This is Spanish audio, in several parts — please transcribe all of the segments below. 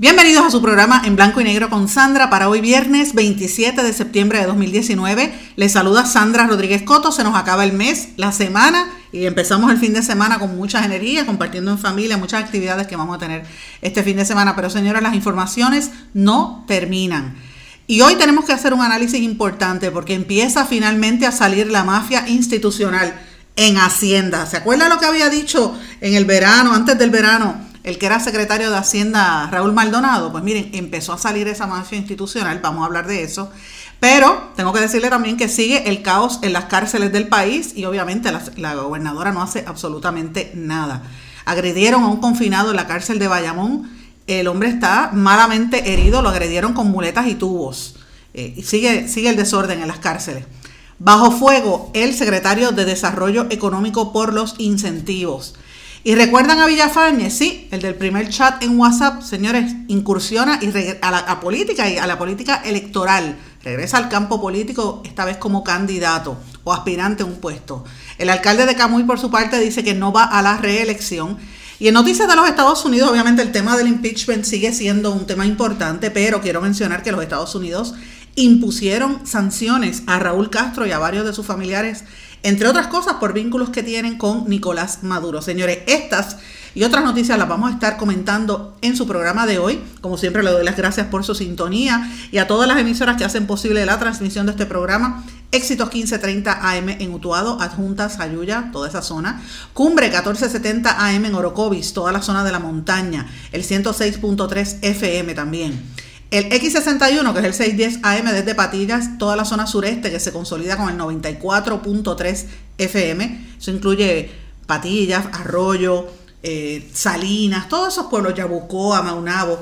Bienvenidos a su programa en blanco y negro con Sandra para hoy viernes 27 de septiembre de 2019. Les saluda Sandra Rodríguez Coto, se nos acaba el mes, la semana y empezamos el fin de semana con muchas energías, compartiendo en familia muchas actividades que vamos a tener este fin de semana. Pero señoras, las informaciones no terminan. Y hoy tenemos que hacer un análisis importante porque empieza finalmente a salir la mafia institucional en Hacienda. ¿Se acuerda lo que había dicho en el verano, antes del verano? El que era secretario de Hacienda, Raúl Maldonado, pues miren, empezó a salir esa mafia institucional, vamos a hablar de eso. Pero tengo que decirle también que sigue el caos en las cárceles del país y obviamente la, gobernadora no hace absolutamente nada. Agredieron a un confinado en la cárcel de Bayamón. El hombre está malamente herido, lo agredieron con muletas y tubos. Eh, sigue, sigue el desorden en las cárceles. Bajo fuego, el secretario de Desarrollo Económico por los incentivos. ¿Y recuerdan a Villafañe? Sí, el del primer chat en WhatsApp, señores, incursiona y a la política y a la política electoral. Regresa al campo político, esta vez como candidato o aspirante a un puesto. El alcalde de Camuy, por su parte, dice que no va a la reelección. Y en noticias de los Estados Unidos, obviamente el tema del impeachment sigue siendo un tema importante, pero quiero mencionar que los Estados Unidos impusieron sanciones a Raúl Castro y a varios de sus familiares entre otras cosas por vínculos que tienen con Nicolás Maduro. Señores, estas y otras noticias las vamos a estar comentando en su programa de hoy. Como siempre, le doy las gracias por su sintonía y a todas las emisoras que hacen posible la transmisión de este programa. Éxitos 1530 AM en Utuado, Adjuntas, Sayuya, toda esa zona. Cumbre 1470 AM en Orocovis, toda la zona de la montaña. El 106.3 FM también. El X61, que es el 610 AM desde Patillas, toda la zona sureste que se consolida con el 94.3 FM. Eso incluye Patillas, Arroyo, eh, Salinas, todos esos pueblos, Yabucoa, Maunabo,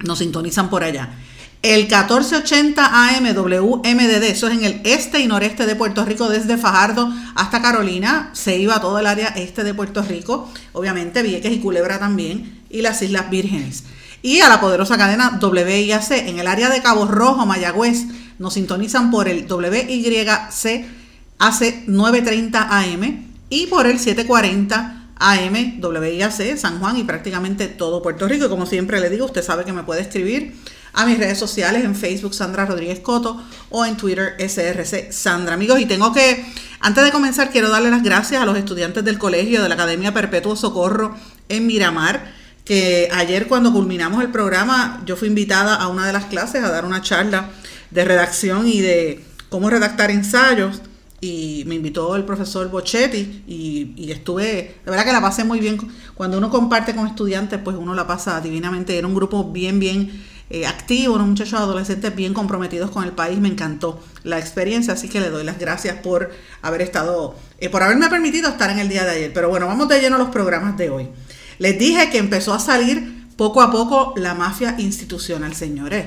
nos sintonizan por allá. El 1480 AM WMDD, eso es en el este y noreste de Puerto Rico, desde Fajardo hasta Carolina, se iba a todo el área este de Puerto Rico, obviamente Vieques y Culebra también, y las Islas Vírgenes y a la poderosa cadena WIAC. En el área de Cabo Rojo, Mayagüez, nos sintonizan por el WYC AC 930 AM y por el 740 AM WIAC San Juan y prácticamente todo Puerto Rico. Y como siempre le digo, usted sabe que me puede escribir a mis redes sociales en Facebook Sandra Rodríguez Coto o en Twitter SRC Sandra. Amigos, y tengo que, antes de comenzar, quiero darle las gracias a los estudiantes del colegio de la Academia Perpetuo Socorro en Miramar que ayer cuando culminamos el programa yo fui invitada a una de las clases a dar una charla de redacción y de cómo redactar ensayos y me invitó el profesor Bochetti y, estuve, de verdad que la pasé muy bien. Cuando uno comparte con estudiantes, pues uno la pasa divinamente. Era un grupo bien, bien eh, activo, unos muchachos adolescentes bien comprometidos con el país. Me encantó la experiencia, así que le doy las gracias por haber estado, eh, por haberme permitido estar en el día de ayer. Pero bueno, vamos de lleno a los programas de hoy. Les dije que empezó a salir poco a poco la mafia institucional, señores.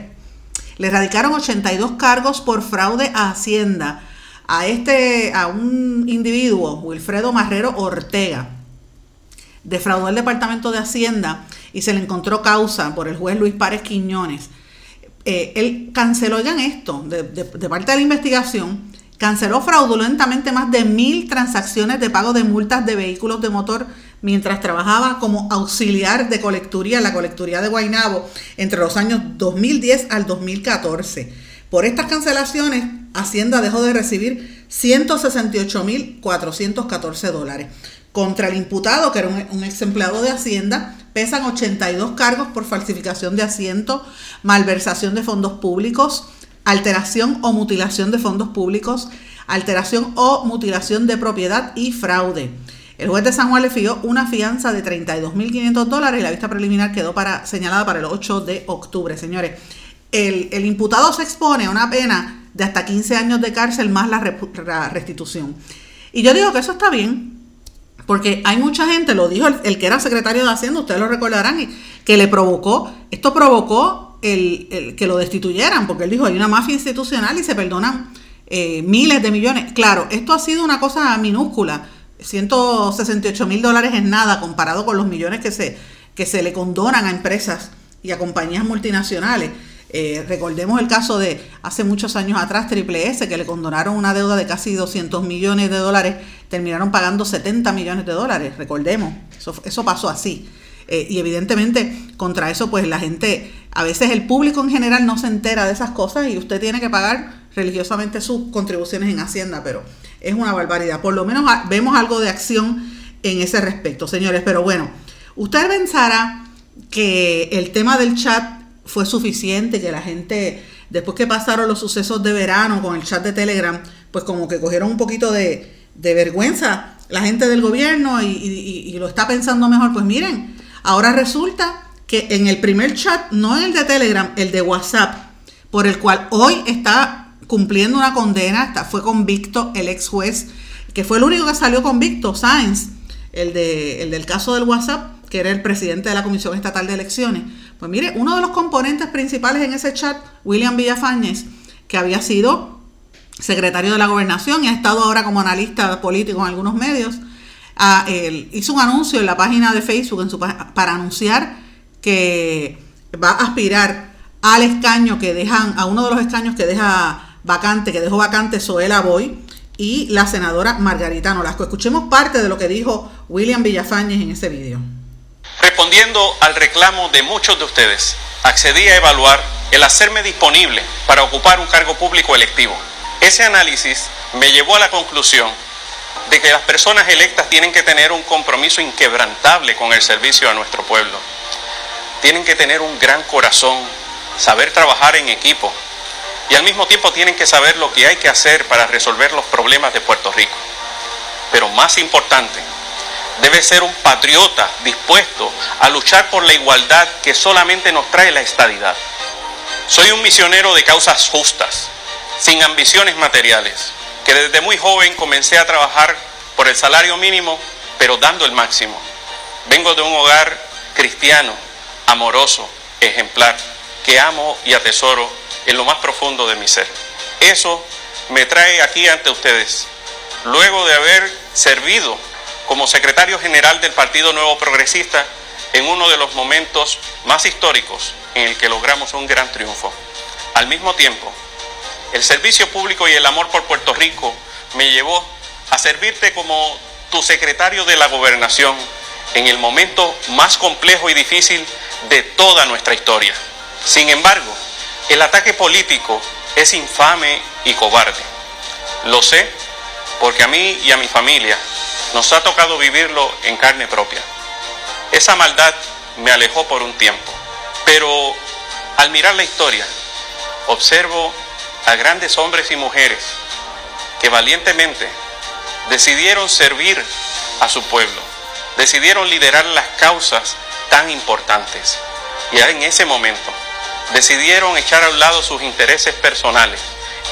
Le radicaron 82 cargos por fraude a Hacienda a este a un individuo, Wilfredo Marrero Ortega. Defraudó el Departamento de Hacienda y se le encontró causa por el juez Luis Párez Quiñones. Eh, él canceló, ya esto, de parte de la investigación, canceló fraudulentamente más de mil transacciones de pago de multas de vehículos de motor mientras trabajaba como auxiliar de colecturía en la colecturía de Guaynabo entre los años 2010 al 2014. Por estas cancelaciones, Hacienda dejó de recibir 168.414 dólares. Contra el imputado, que era un, ex empleado de Hacienda, pesan 82 cargos por falsificación de asiento, malversación de fondos públicos, alteración o mutilación de fondos públicos, alteración o mutilación de propiedad y fraude. El juez de San Juan le fijó una fianza de 32.500 dólares y la vista preliminar quedó para, señalada para el 8 de octubre. Señores, el, imputado se expone a una pena de hasta 15 años de cárcel más la, restitución. Y yo digo que eso está bien, Porque hay mucha gente, lo dijo el, que era secretario de Hacienda, ustedes lo recordarán, que le provocó, esto provocó el, que lo destituyeran, porque él dijo, hay una mafia institucional y se perdonan eh, miles de millones. Claro, esto ha sido una cosa minúscula, 168 mil dólares es nada comparado con los millones que se, que se le condonan a empresas y a compañías multinacionales. Eh, recordemos el caso de hace muchos años atrás, Triple S, que le condonaron una deuda de casi 200 millones de dólares, terminaron pagando 70 millones de dólares, recordemos, eso, eso pasó así. Eh, y evidentemente contra eso pues la gente, a veces el público en general no se entera de esas cosas y usted tiene que pagar religiosamente sus contribuciones en Hacienda, pero es una barbaridad. Por lo menos vemos algo de acción en ese respecto, señores. Pero bueno, usted pensará que el tema del chat fue suficiente, que la gente, después que pasaron los sucesos de verano con el chat de Telegram, pues como que cogieron un poquito de, vergüenza la gente del gobierno y, y, lo está pensando mejor. Pues miren, ahora resulta que en el primer chat, no el de Telegram, el de WhatsApp, por el cual hoy está cumpliendo una condena, fue convicto el ex juez, que fue el único que salió convicto, Sáenz, el, de, el del caso del WhatsApp, que era el presidente de la Comisión Estatal de Elecciones. Pues mire, uno de los componentes principales en ese chat, William Villafañez, que había sido secretario de la gobernación y ha estado ahora como analista político en algunos medios, hizo un anuncio en la página de Facebook en su, para anunciar que va a aspirar al escaño que dejan, a uno de los escaños que deja vacante, que dejó vacante Zoela Boy y la senadora Margarita Nolasco. Escuchemos parte de lo que dijo William Villafañez en ese video. Respondiendo al reclamo de muchos de ustedes, accedí a evaluar el hacerme disponible para ocupar un cargo público electivo. Ese análisis me llevó a la conclusión de que las personas electas tienen que tener un compromiso inquebrantable con el servicio a nuestro pueblo. Tienen que tener un gran corazón, saber trabajar en equipo y al mismo tiempo tienen que saber lo que hay que hacer para resolver los problemas de Puerto Rico. Pero más importante, debe ser un patriota dispuesto a luchar por la igualdad que solamente nos trae la estadidad. Soy un misionero de causas justas, sin ambiciones materiales, que desde muy joven comencé a trabajar por el salario mínimo, pero dando el máximo. Vengo de un hogar cristiano, amoroso, ejemplar, que amo y atesoro en lo más profundo de mi ser. Eso me trae aquí ante ustedes, luego de haber servido como secretario general del Partido Nuevo Progresista en uno de los momentos más históricos en el que logramos un gran triunfo. Al mismo tiempo, el servicio público y el amor por Puerto Rico me llevó a servirte como tu secretario de la gobernación en el momento más complejo y difícil de toda nuestra historia. Sin embargo, el ataque político es infame y cobarde. Lo sé porque a mí y a mi familia nos ha tocado vivirlo en carne propia. Esa maldad me alejó por un tiempo, pero al mirar la historia, observo a grandes hombres y mujeres que valientemente decidieron servir a su pueblo, decidieron liderar las causas tan importantes. Y en ese momento decidieron echar a un lado sus intereses personales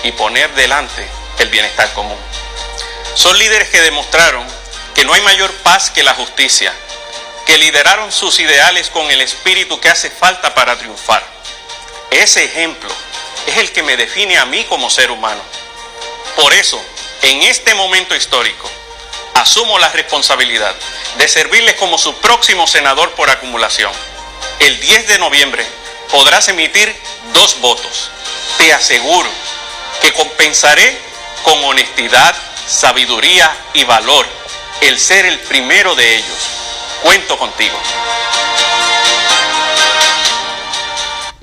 y poner delante el bienestar común. Son líderes que demostraron que no hay mayor paz que la justicia, que lideraron sus ideales con el espíritu que hace falta para triunfar. Ese ejemplo es el que me define a mí como ser humano. Por eso, en este momento histórico, asumo la responsabilidad de servirles como su próximo senador por acumulación. El 10 de noviembre podrás emitir dos votos. Te aseguro que compensaré con honestidad, sabiduría y valor el ser el primero de ellos. Cuento contigo.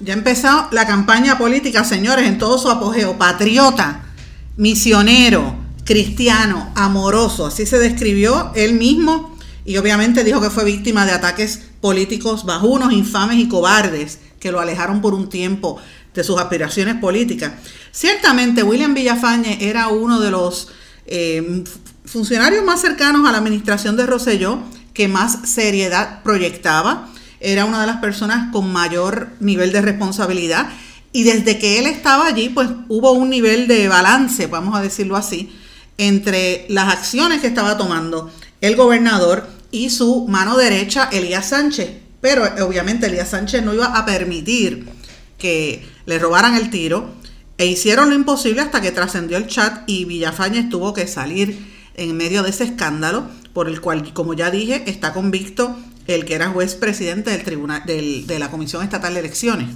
Ya empezó la campaña política, señores, en todo su apogeo. Patriota, misionero, cristiano, amoroso. Así se describió él mismo y obviamente dijo que fue víctima de ataques políticos bajunos, infames y cobardes que lo alejaron por un tiempo de sus aspiraciones políticas. Ciertamente, William Villafañe era uno de los eh, funcionarios más cercanos a la administración de Roselló que más seriedad proyectaba. Era una de las personas con mayor nivel de responsabilidad. Y desde que él estaba allí, pues hubo un nivel de balance, vamos a decirlo así, entre las acciones que estaba tomando el gobernador y su mano derecha, Elías Sánchez. Pero obviamente Elías Sánchez no iba a permitir que le robaran el tiro e hicieron lo imposible hasta que trascendió el chat y Villafañez tuvo que salir en medio de ese escándalo por el cual, como ya dije, está convicto el que era juez presidente del tribunal de la Comisión Estatal de Elecciones.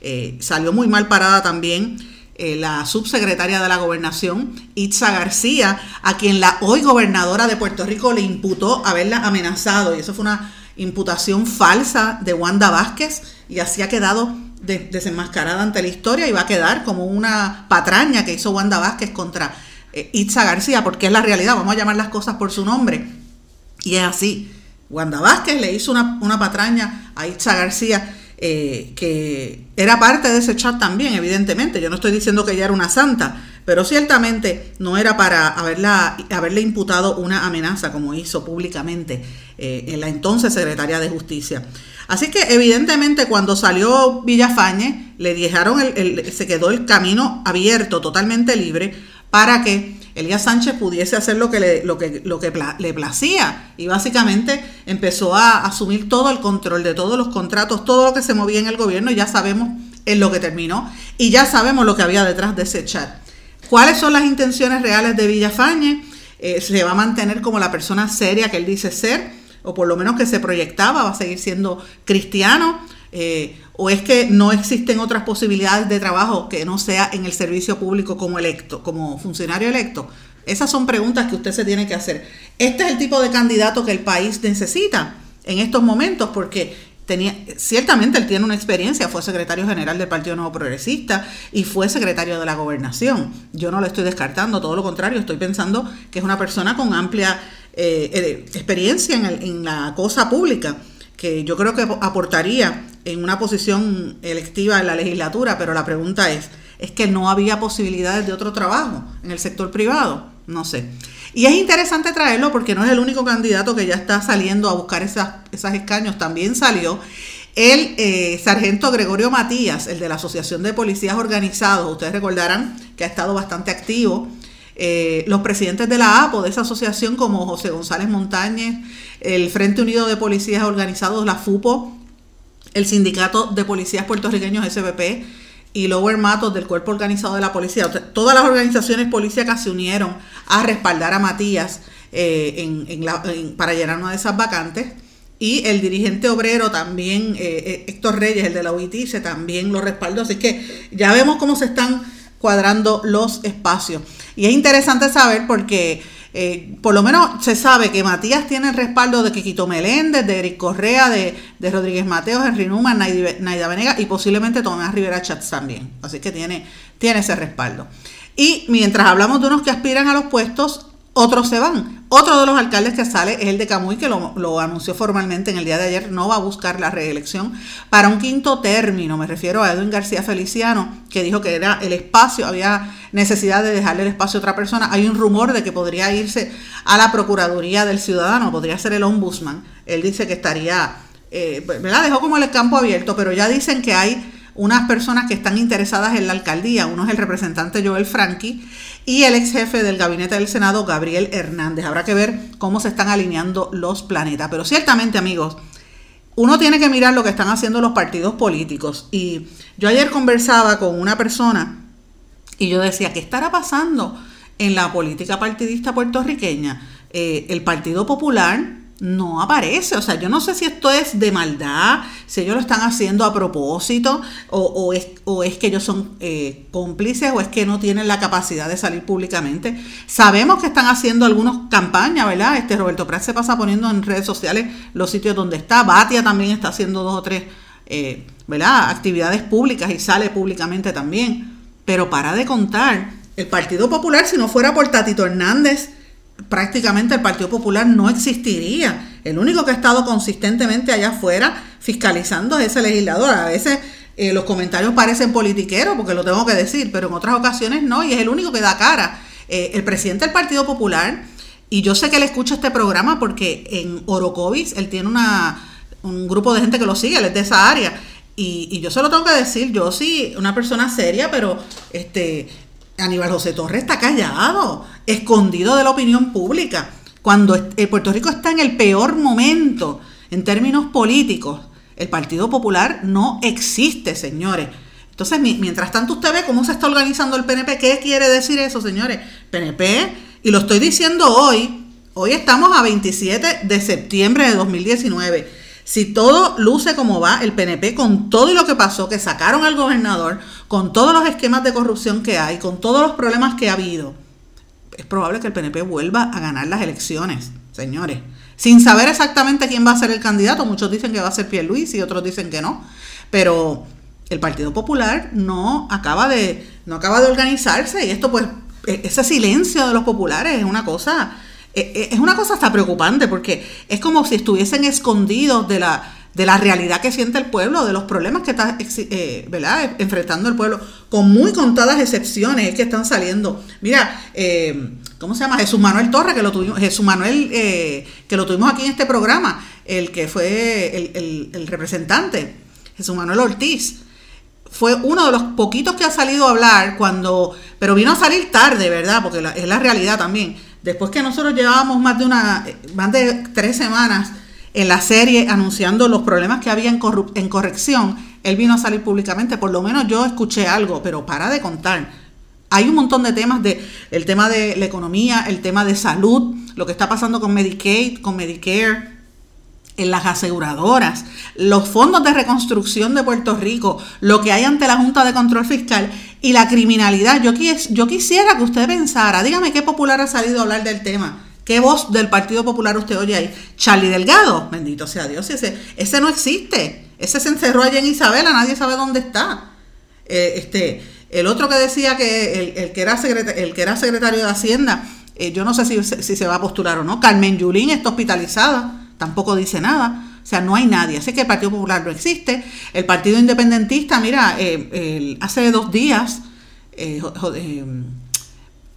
Eh, salió muy mal parada también eh, la subsecretaria de la gobernación, Itza García, a quien la hoy gobernadora de Puerto Rico le imputó haberla amenazado. Y eso fue una imputación falsa de Wanda Vázquez y así ha quedado desenmascarada ante la historia y va a quedar como una patraña que hizo Wanda Vázquez contra eh, Itza García, porque es la realidad, vamos a llamar las cosas por su nombre. Y es así. Wanda Vázquez le hizo una, una patraña a Itza García eh, que era parte de ese chat también, evidentemente. Yo no estoy diciendo que ella era una santa, pero ciertamente no era para haberla, haberle imputado una amenaza como hizo públicamente eh, en la entonces secretaria de Justicia. Así que evidentemente cuando salió Villafañe, le dejaron el, se quedó el camino abierto, totalmente libre, para que Elías Sánchez pudiese hacer lo que le, placía y básicamente empezó a asumir todo el control de todos los contratos, todo lo que se movía en el gobierno ya sabemos en lo que terminó y ya sabemos lo que había detrás de ese chat. ¿Cuáles son las intenciones reales de Villafañe? Eh, ¿Se va a mantener como la persona seria que él dice ser? O por lo menos que se proyectaba, va a seguir siendo cristiano. Eh, ¿O es que no existen otras posibilidades de trabajo que no sea en el servicio público como electo, como funcionario electo? Esas son preguntas que usted se tiene que hacer. Este es el tipo de candidato que el país necesita en estos momentos porque tenía, ciertamente él tiene una experiencia, fue secretario general del Partido Nuevo Progresista y fue secretario de la gobernación. Yo no lo estoy descartando, todo lo contrario, estoy pensando que es una persona con amplia eh, eh, experiencia en, en la cosa pública que yo creo que aportaría en una posición electiva en la legislatura, pero la pregunta es, ¿es que no había posibilidades de otro trabajo en el sector privado? No sé. Y es interesante traerlo porque no es el único candidato que ya está saliendo a buscar esas, esas escaños, también salió el eh, sargento Gregorio Matías, el de la Asociación de Policías Organizados, ustedes recordarán que ha estado bastante activo eh, los presidentes de la APO, de esa asociación, como José González Montañez, el Frente Unido de Policías Organizados, la FUPO, el Sindicato de Policías Puertorriqueños, SBP, y Lower Matos del Cuerpo Organizado de la Policía. todas las organizaciones policíacas se unieron a respaldar a Matías eh, para llenar una de esas vacantes. Y el dirigente obrero también, eh, Héctor Reyes, el de la UIT, también lo respaldó. Así que ya vemos cómo se están cuadrando los espacios. Y es interesante saber porque eh, por lo menos se sabe que Matías tiene el respaldo de Quiquito Meléndez, de Eric Correa, de, Rodríguez Mateos, Henry Numa, Naida Venega y posiblemente Tomás Rivera Chats también. Así que tiene, tiene ese respaldo. Y mientras hablamos de unos que aspiran a los puestos, otros se van. Otro de los alcaldes que sale es el de Camuy, que lo, anunció formalmente en el día de ayer, no va a buscar la reelección para un quinto término. Me refiero a Edwin García Feliciano, que dijo que era el espacio, había necesidad de dejarle el espacio a otra persona. Hay un rumor de que podría irse a la Procuraduría del Ciudadano, podría ser el ombudsman. Él dice que estaría, eh, ¿verdad? Dejó como el campo abierto, pero ya dicen que hay unas personas que están interesadas en la alcaldía. Uno es el representante Joel Franqui y el ex jefe del gabinete del Senado, Gabriel Hernández. Habrá que ver cómo se están alineando los planetas. Pero ciertamente, amigos, uno tiene que mirar lo que están haciendo los partidos políticos. Y yo ayer conversaba con una persona y yo decía, ¿qué estará pasando en la política partidista puertorriqueña? Eh, el Partido Popular no aparece. O sea, yo no sé si esto es de maldad, si ellos lo están haciendo a propósito, o, es, o es, que ellos son eh, cómplices, o es que no tienen la capacidad de salir públicamente. Sabemos que están haciendo algunas campañas, ¿verdad? Este Roberto Prat se pasa poniendo en redes sociales los sitios donde está. Batia también está haciendo dos o tres, eh, ¿verdad? Actividades públicas y sale públicamente también. Pero para de contar, el Partido Popular, si no fuera por Tatito Hernández, prácticamente el Partido Popular no existiría. El único que ha estado consistentemente allá afuera fiscalizando es ese legislador. A veces eh, los comentarios parecen politiqueros, porque lo tengo que decir, pero en otras ocasiones no, y es el único que da cara. Eh, el presidente del Partido Popular, y yo sé que él escucha este programa porque en Orocovis él tiene una, un grupo de gente que lo sigue, él es de esa área. Y, y yo se lo tengo que decir, yo sí, una persona seria, pero este Aníbal José Torres está callado, escondido de la opinión pública. Cuando Puerto Rico está en el peor momento en términos políticos, el Partido Popular no existe, señores. Entonces, mientras tanto usted ve cómo se está organizando el PNP, ¿qué quiere decir eso, señores? PNP, y lo estoy diciendo hoy, hoy estamos a 27 de septiembre de 2019. Si todo luce como va, el PNP con todo lo que pasó, que sacaron al gobernador, con todos los esquemas de corrupción que hay, con todos los problemas que ha habido, es probable que el PNP vuelva a ganar las elecciones, señores. Sin saber exactamente quién va a ser el candidato, muchos dicen que va a ser Luis y otros dicen que no, pero el Partido Popular no acaba de, no acaba de organizarse y esto pues, e, ese silencio de los populares es una cosa, es una cosa hasta preocupante porque es como si estuviesen escondidos de la, de la realidad que siente el pueblo, de los problemas que está eh, ¿verdad? enfrentando el pueblo, con muy contadas excepciones que están saliendo. Mira, eh, ¿cómo se llama? Jesús Manuel Torres, que lo tuvimos, Jesús Manuel, eh, que lo tuvimos aquí en este programa, el que fue el, el, el representante, Jesús Manuel Ortiz fue uno de los poquitos que ha salido a hablar cuando, pero vino a salir tarde, ¿verdad? Porque es la realidad también. Después que nosotros llevábamos más de una, más de tres semanas en la serie anunciando los problemas que había en, en corrección, él vino a salir públicamente. Por lo menos yo escuché algo, pero para de contar. Hay un montón de temas de el tema de la economía, el tema de salud, lo que está pasando con Medicaid, con Medicare, en las aseguradoras, los fondos de reconstrucción de Puerto Rico, lo que hay ante la Junta de Control Fiscal y la criminalidad. Yo, quisiera que usted pensara, dígame qué popular ha salido a hablar del tema. ¿Qué voz del Partido Popular usted oye ahí? Charlie Delgado, bendito sea Dios, ese, ese no existe. Ese se encerró allá en Isabela, nadie sabe dónde está. Eh, este, el otro que decía que el, que, era secretario de Hacienda, eh, yo no sé si, se va a postular o no. Carmen Yulín está hospitalizada tampoco dice nada. O sea, no hay nadie. Así que el Partido Popular no existe. El Partido Independentista, mira, eh, hace dos días, eh,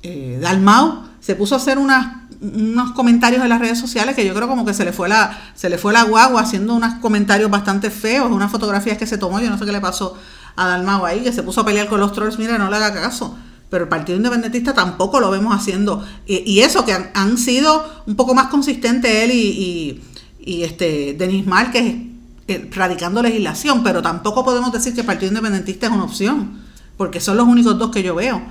eh, Dalmau se puso a hacer unos comentarios en las redes sociales que yo creo como que se le fue la, se le fue la guagua haciendo unos comentarios bastante feos, unas fotografías que se tomó, yo no sé qué le pasó a Dalmau ahí, que se puso a pelear con los trolls, mira, no le haga caso pero el Partido Independentista tampoco lo vemos haciendo. Y, eso, que han, sido un poco más consistentes él y este Denis Márquez eh, radicando legislación, pero tampoco podemos decir que el Partido Independentista es una opción, porque son los únicos dos que yo veo.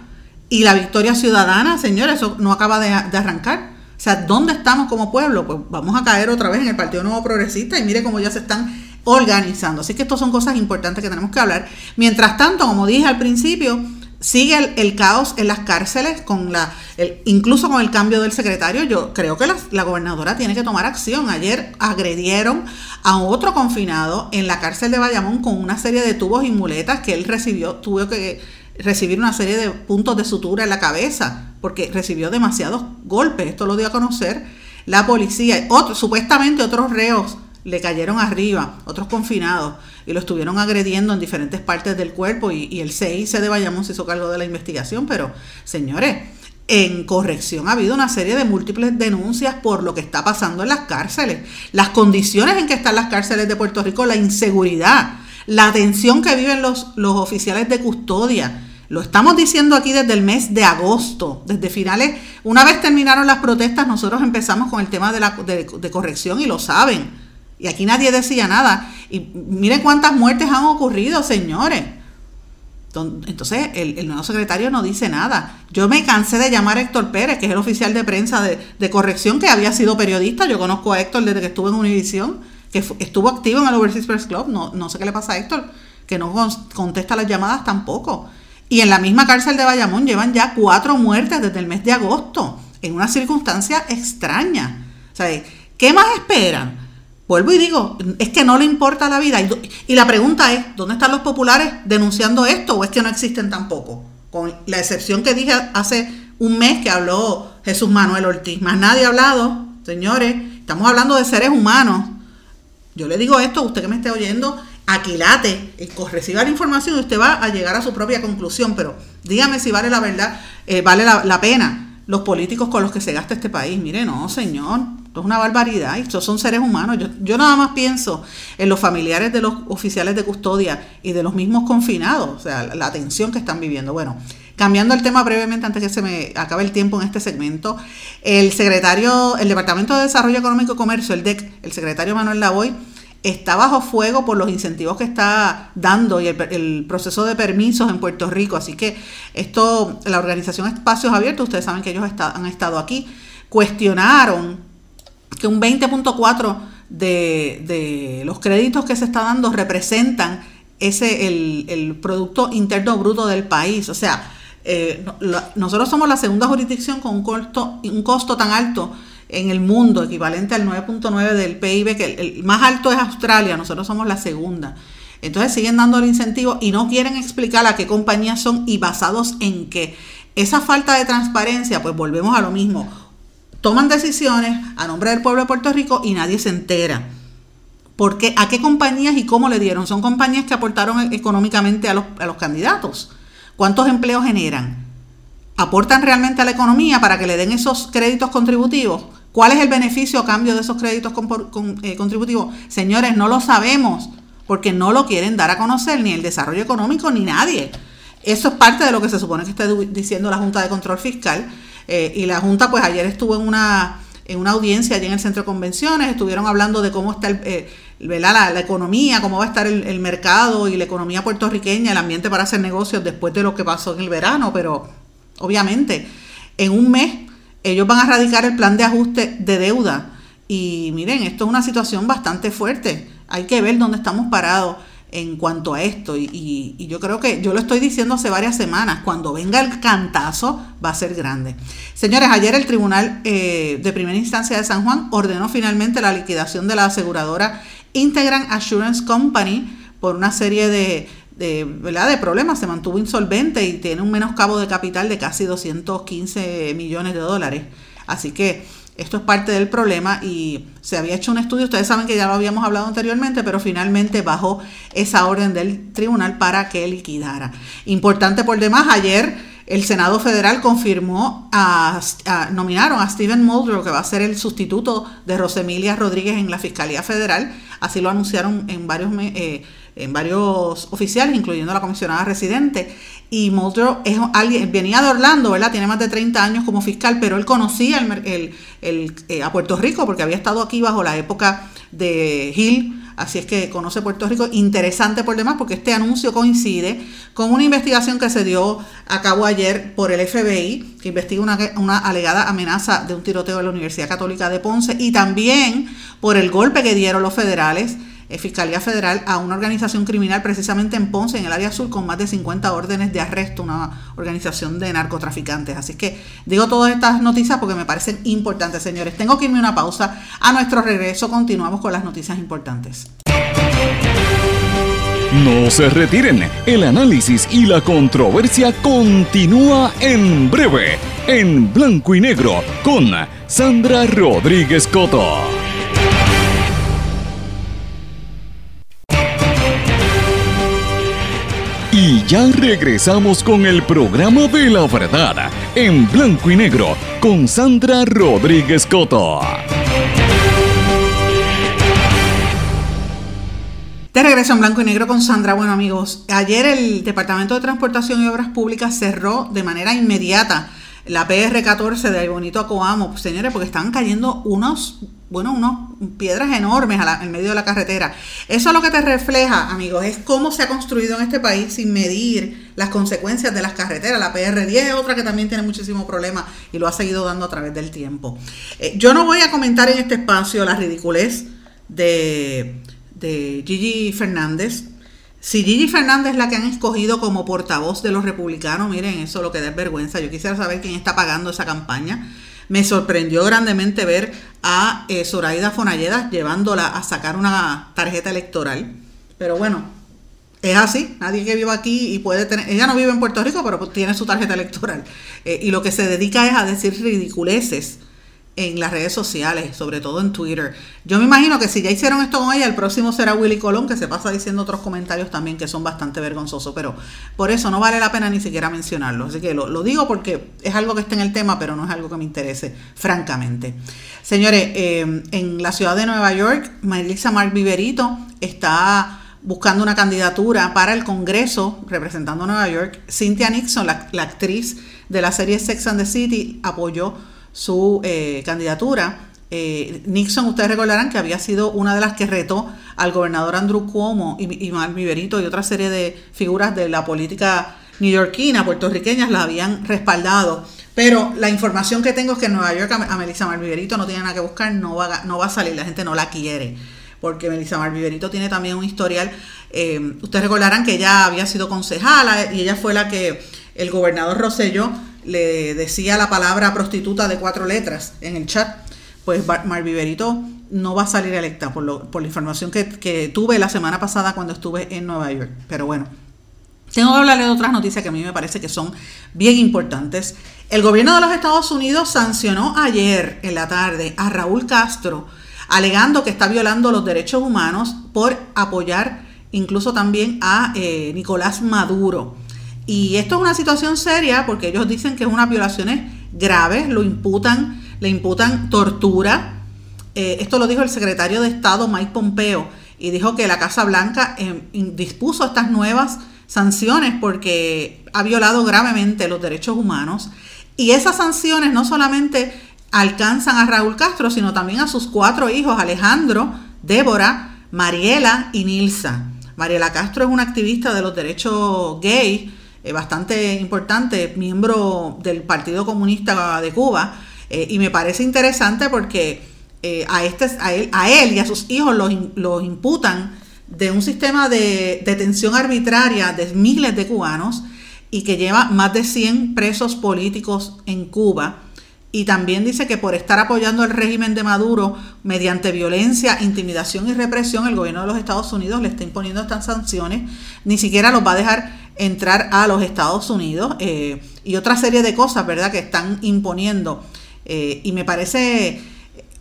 Y la victoria ciudadana, señores, eso no acaba de, arrancar. O sea, ¿dónde estamos como pueblo? Pues vamos a caer otra vez en el Partido Nuevo Progresista y mire cómo ya se están organizando. Así que estas son cosas importantes que tenemos que hablar. Mientras tanto, como dije al principio, sigue el, caos en las cárceles, con la, incluso con el cambio del secretario. Yo creo que la, gobernadora tiene que tomar acción. Ayer agredieron a otro confinado en la cárcel de Bayamón con una serie de tubos y muletas que él recibió, tuvo que recibir una serie de puntos de sutura en la cabeza porque recibió demasiados golpes. Esto lo dio a conocer la policía. Otro, supuestamente otros reos le cayeron arriba, otros confinados y lo estuvieron agrediendo en diferentes partes del cuerpo y, el CIC de Bayamón se hizo cargo de la investigación, pero señores, en corrección ha habido una serie de múltiples denuncias por lo que está pasando en las cárceles, las condiciones en que están las cárceles de Puerto Rico, la inseguridad, la tensión que viven los, los oficiales de custodia. Lo estamos diciendo aquí desde el mes de agosto, desde finales, una vez terminaron las protestas, nosotros empezamos con el tema de, la, de corrección y lo saben y aquí nadie decía nada. Y miren cuántas muertes han ocurrido, señores. Entonces, el, nuevo secretario no dice nada. Yo me cansé de llamar a Héctor Pérez, que es el oficial de prensa de, corrección, que había sido periodista. Yo conozco a Héctor desde que estuvo en Univisión, que estuvo activo en el Overseas Press Club. No, no sé qué le pasa a Héctor, que no contesta las llamadas tampoco. Y en la misma cárcel de Bayamón llevan ya cuatro muertes desde el mes de agosto, en una circunstancia extraña. O sea, ¿qué más esperan? Vuelvo y digo, es que no le importa la vida. Y, la pregunta es, ¿dónde están los populares denunciando esto o es que no existen tampoco? Con la excepción que dije hace un mes que habló Jesús Manuel Ortiz. Más nadie ha hablado, señores. Estamos hablando de seres humanos. Yo le digo esto, usted que me esté oyendo, aquilate, reciba la información y usted va a llegar a su propia conclusión. Pero dígame si vale la verdad, eh, vale la pena los políticos con los que se gasta este país. Mire, no, señor, esto es una barbaridad, estos son seres humanos. Yo, yo nada más pienso en los familiares de los oficiales de custodia y de los mismos confinados, o sea, la, atención que están viviendo. Bueno, Cambiando el tema brevemente antes que se me acabe el tiempo en este segmento, el secretario, el Departamento de Desarrollo Económico y Comercio, el DEC, el secretario Manuel Lavoy, está bajo fuego por los incentivos que está dando y el, proceso de permisos en Puerto Rico. Así que esto, la organización Espacios Abiertos, ustedes saben que ellos han estado aquí, cuestionaron que un 20.4 de, de los créditos que se está dando representan ese el, el Producto Interno Bruto del país. O sea, eh, nosotros somos la segunda jurisdicción con un un costo tan alto en el mundo, equivalente al 9.9 del PIB, que el, más alto es Australia, nosotros somos la segunda. Entonces siguen dando el incentivo y no quieren explicar a qué compañías son y basados en qué. Esa falta de transparencia, pues volvemos a lo mismo. Toman decisiones a nombre del pueblo de Puerto Rico y nadie se entera. Porque a qué compañías y cómo le dieron. Son compañías que aportaron económicamente a los, a los candidatos. ¿Cuántos empleos generan? ¿Aportan realmente a la economía para que le den esos créditos contributivos? ¿Cuál es el beneficio a cambio de esos créditos eh, contributivos? Señores, no lo sabemos porque no lo quieren dar a conocer ni el desarrollo económico ni nadie. Eso es parte de lo que se supone que está diciendo la Junta de Control Fiscal. Eh, y la Junta, pues ayer estuvo en una, en una audiencia allí en el Centro de Convenciones, estuvieron hablando de cómo está eh, la, la, economía, cómo va a estar el, mercado y la economía puertorriqueña, el ambiente para hacer negocios después de lo que pasó en el verano, pero obviamente en un mes ellos van a radicar el plan de ajuste de deuda. Y miren, esto es una situación bastante fuerte. Hay que ver dónde estamos parados en cuanto a esto. Y, yo creo que yo lo estoy diciendo hace varias semanas. Cuando venga el cantazo va a ser grande. Señores, ayer el Tribunal eh, de Primera Instancia de San Juan ordenó finalmente la liquidación de la aseguradora Integran Assurance Company por una serie de de, ¿verdad? de problemas, se mantuvo insolvente y tiene un menoscabo de capital de casi 215 millones de dólares. Así que esto es parte del problema y se había hecho un estudio, ustedes saben que ya lo habíamos hablado anteriormente, pero finalmente bajó esa orden del tribunal para que liquidara. Importante por demás, ayer el Senado Federal confirmó, a, nominaron a Stephen Muldrow, que va a ser el sustituto de Rosemilia Rodríguez en la Fiscalía Federal. Así lo anunciaron en varios eh, en varios oficiales, incluyendo la comisionada residente. Y Muldrow es alguien, venía de Orlando, ¿verdad? Tiene más de 30 años como fiscal, pero él conocía eh, a Puerto Rico porque había estado aquí bajo la época de Hill. Así es que conoce Puerto Rico. Interesante por demás porque este anuncio coincide con una investigación que se dio a cabo ayer por el FBI, que investiga una, una alegada amenaza de un tiroteo en la Universidad Católica de Ponce y también por el golpe que dieron los federales Fiscalía Federal a una organización criminal precisamente en Ponce, en el área sur, con más de 50 órdenes de arresto, una organización de narcotraficantes. Así que digo todas estas noticias porque me parecen importantes, señores. Tengo que irme una pausa. A nuestro regreso continuamos con las noticias importantes. No se retiren, el análisis y la controversia continúa en breve, en blanco y negro, con Sandra Rodríguez Coto. Ya regresamos con el programa de la verdad, en blanco y negro, con Sandra Rodríguez Coto. De regreso en blanco y negro con Sandra. Bueno amigos, ayer el Departamento de Transportación y Obras Públicas cerró de manera inmediata la PR14 de Bonito Coamo, señores, porque están cayendo unos bueno, unas piedras enormes en medio de la carretera. Eso es lo que te refleja, amigos, es cómo se ha construido en este país sin medir las consecuencias de las carreteras. La PR10 es otra que también tiene muchísimos problemas y lo ha seguido dando a través del tiempo. Eh, yo no voy a comentar en este espacio la ridiculez de, de Gigi Fernández. Si Gigi Fernández es la que han escogido como portavoz de los republicanos, miren, eso lo que da vergüenza. Yo quisiera saber quién está pagando esa campaña. Me sorprendió grandemente ver a eh, Zoraida Fonalleda llevándola a sacar una tarjeta electoral. Pero bueno, es así. Nadie que viva aquí y puede tener. Ella no vive en Puerto Rico, pero tiene su tarjeta electoral. Eh, y lo que se dedica es a decir ridiculeces en las redes sociales, sobre todo en Twitter. Yo me imagino que si ya hicieron esto con ella, el próximo será Willy Colón, que se pasa diciendo otros comentarios también que son bastante vergonzosos, pero por eso no vale la pena ni siquiera mencionarlo. Así que lo, digo porque es algo que está en el tema, pero no es algo que me interese, francamente. Señores, eh, en la ciudad de Nueva York, Melissa Mark Viverito está buscando una candidatura para el Congreso representando a Nueva York. Cynthia Nixon, la, actriz de la serie Sex and the City, apoyó su eh, candidatura. Eh, Nixon, ustedes recordarán que había sido una de las que retó al gobernador Andrew Cuomo y, y y otra serie de figuras de la política neoyorquina, puertorriqueñas, la habían respaldado. Pero la información que tengo es que en Nueva York a Melissa Marviverito no tiene nada que buscar, no va, no va a salir, la gente no la quiere porque Melissa Marviverito tiene también un historial. Eh, ustedes recordarán que ella había sido concejala y ella fue la que el gobernador Rosselló le decía la palabra prostituta de cuatro letras en el chat. Pues Marviverito no va a salir electa por, por la información que, que tuve la semana pasada cuando estuve en Nueva York. Pero bueno, tengo que hablarle de otras noticias que a mí me parece que son bien importantes. El gobierno de los Estados Unidos sancionó ayer en la tarde a Raúl Castro alegando que está violando los derechos humanos por apoyar incluso también a eh, Nicolás Maduro. Y esto es una situación seria porque ellos dicen que es unas violaciones graves, lo imputan, le imputan tortura. Eh, esto lo dijo el secretario de Estado Mike Pompeo y dijo que la Casa Blanca eh, dispuso estas nuevas sanciones porque ha violado gravemente los derechos humanos. Y esas sanciones no solamente alcanzan a Raúl Castro, sino también a sus cuatro hijos, Alejandro, Débora, Mariela y Nilsa. Mariela Castro es una activista de los derechos gay, eh, bastante importante, miembro del Partido Comunista de Cuba, eh, y me parece interesante porque eh, a, este, a, él, a él y a sus hijos los, los imputan de un sistema de detención arbitraria de miles de cubanos y que lleva más de 100 presos políticos en Cuba. Y también dice que por estar apoyando el régimen de Maduro mediante violencia, intimidación y represión, el gobierno de los Estados Unidos le está imponiendo estas sanciones, ni siquiera los va a dejar entrar a los Estados Unidos eh, y otra serie de cosas, ¿verdad?, que están imponiendo. Eh, y me parece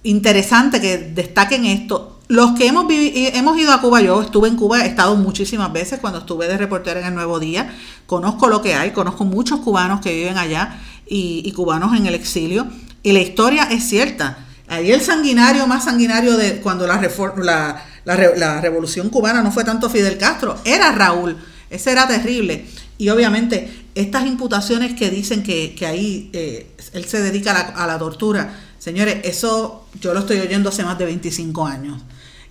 interesante que destaquen esto. Los que hemos, hemos ido a Cuba, yo estuve en Cuba, he estado muchísimas veces cuando estuve de reportero en el Nuevo Día, conozco lo que hay, conozco muchos cubanos que viven allá y, cubanos en el exilio. Y la historia es cierta. Ahí el sanguinario más sanguinario de cuando la, la, la, revolución cubana no fue tanto Fidel Castro, era Raúl. Ese era terrible. Y obviamente estas imputaciones que dicen que, ahí eh, él se dedica a la, tortura, señores, eso yo lo estoy oyendo hace más de 25 años.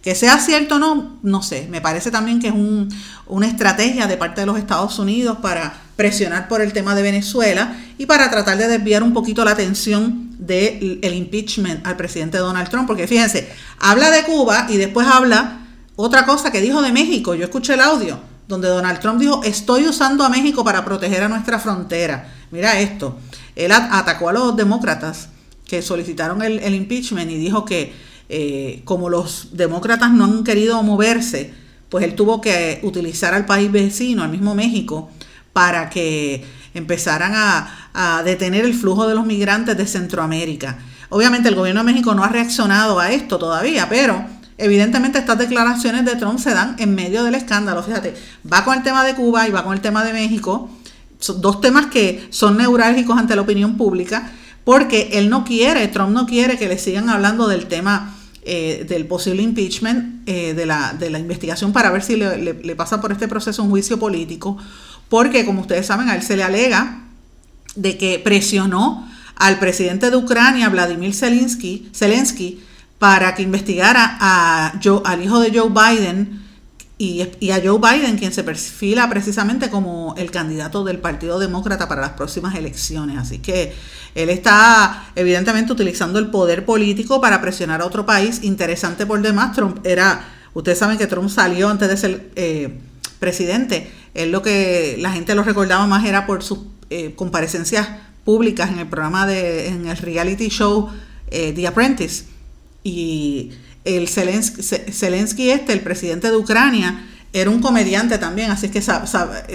Que sea cierto o no, no sé. Me parece también que es una estrategia de parte de los Estados Unidos para presionar por el tema de Venezuela y para tratar de desviar un poquito la atención del impeachment al presidente Donald Trump. Porque fíjense, habla de Cuba y después habla otra cosa que dijo de México. Yo escuché el audio donde Donald Trump dijo, estoy usando a México para proteger a nuestra frontera. Mira esto, él atacó a los demócratas que solicitaron el impeachment y dijo que eh, como los demócratas no han querido moverse, pues él tuvo que utilizar al país vecino, al mismo México, para que empezaran a, a detener el flujo de los migrantes de Centroamérica. Obviamente el gobierno de México no ha reaccionado a esto todavía, pero evidentemente estas declaraciones de Trump se dan en medio del escándalo. Fíjate, va con el tema de Cuba y va con el tema de México, son dos temas que son neurálgicos ante la opinión pública, porque él no quiere, Trump no quiere que le sigan hablando del tema eh, del posible impeachment eh, de, la, de, la, investigación para ver si le, pasa por este proceso un juicio político, porque como ustedes saben, a él se le alega de que presionó al presidente de Ucrania, Vladimir Zelensky, Zelensky para que investigara a al hijo de Joe Biden y, a Joe Biden, quien se perfila precisamente como el candidato del Partido Demócrata para las próximas elecciones. Así que él está evidentemente utilizando el poder político para presionar a otro país. Interesante por demás, Trump era, ustedes saben que Trump salió antes de ser eh, presidente. Él lo que la gente lo recordaba más era por sus eh, comparecencias públicas en el programa de, en el reality show eh, The Apprentice. Y el Zelensky, este, el presidente de Ucrania, era un comediante también, así que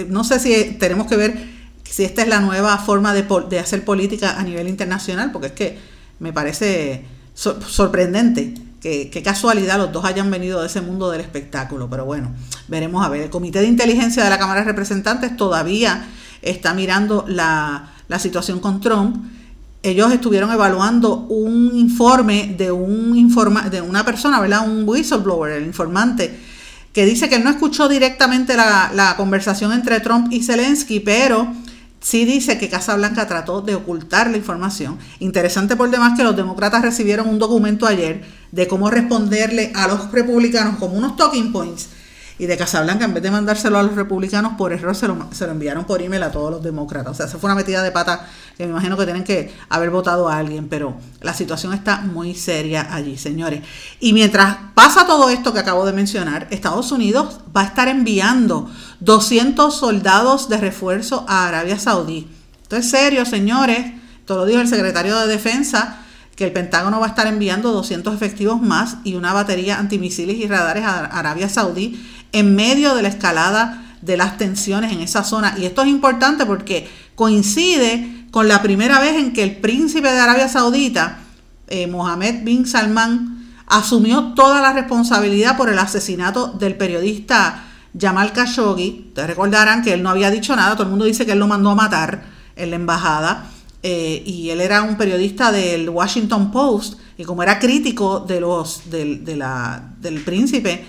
no sé si tenemos que ver si esta es la nueva forma de, hacer política a nivel internacional, porque es que me parece sorprendente que, casualidad los dos hayan venido de ese mundo del espectáculo, pero bueno, veremos a ver. El Comité de Inteligencia de la Cámara de Representantes todavía está mirando la situación con Trump ellos estuvieron evaluando un informe de, un informa de una persona, ¿verdad? Un whistleblower, el informante, que dice que no escuchó directamente la, la conversación entre Trump y Zelensky, pero sí dice que Casa Blanca trató de ocultar la información. Interesante por demás que los demócratas recibieron un documento ayer de cómo responderle a los republicanos como unos talking points y de Casablanca, en vez de mandárselo a los republicanos, por error se lo, se lo enviaron por email a todos los demócratas. O sea, se fue una metida de pata que me imagino que tienen que haber votado a alguien, pero la situación está muy seria allí, señores. Y mientras pasa todo esto que acabo de mencionar, Estados Unidos va a estar enviando 200 soldados de refuerzo a Arabia Saudí. Esto es serio, señores. Todo lo dijo el secretario de Defensa que el Pentágono va a estar enviando 200 efectivos más y una batería antimisiles y radares a Arabia Saudí en medio de la escalada de las tensiones en esa zona. Y esto es importante porque coincide con la primera vez en que el príncipe de Arabia Saudita, eh, Mohammed bin Salman, asumió toda la responsabilidad por el asesinato del periodista Jamal Khashoggi. Ustedes recordarán que él no había dicho nada, todo el mundo dice que él lo mandó a matar en la embajada. Eh, y él era un periodista del Washington Post, y como era crítico de los, del, príncipe,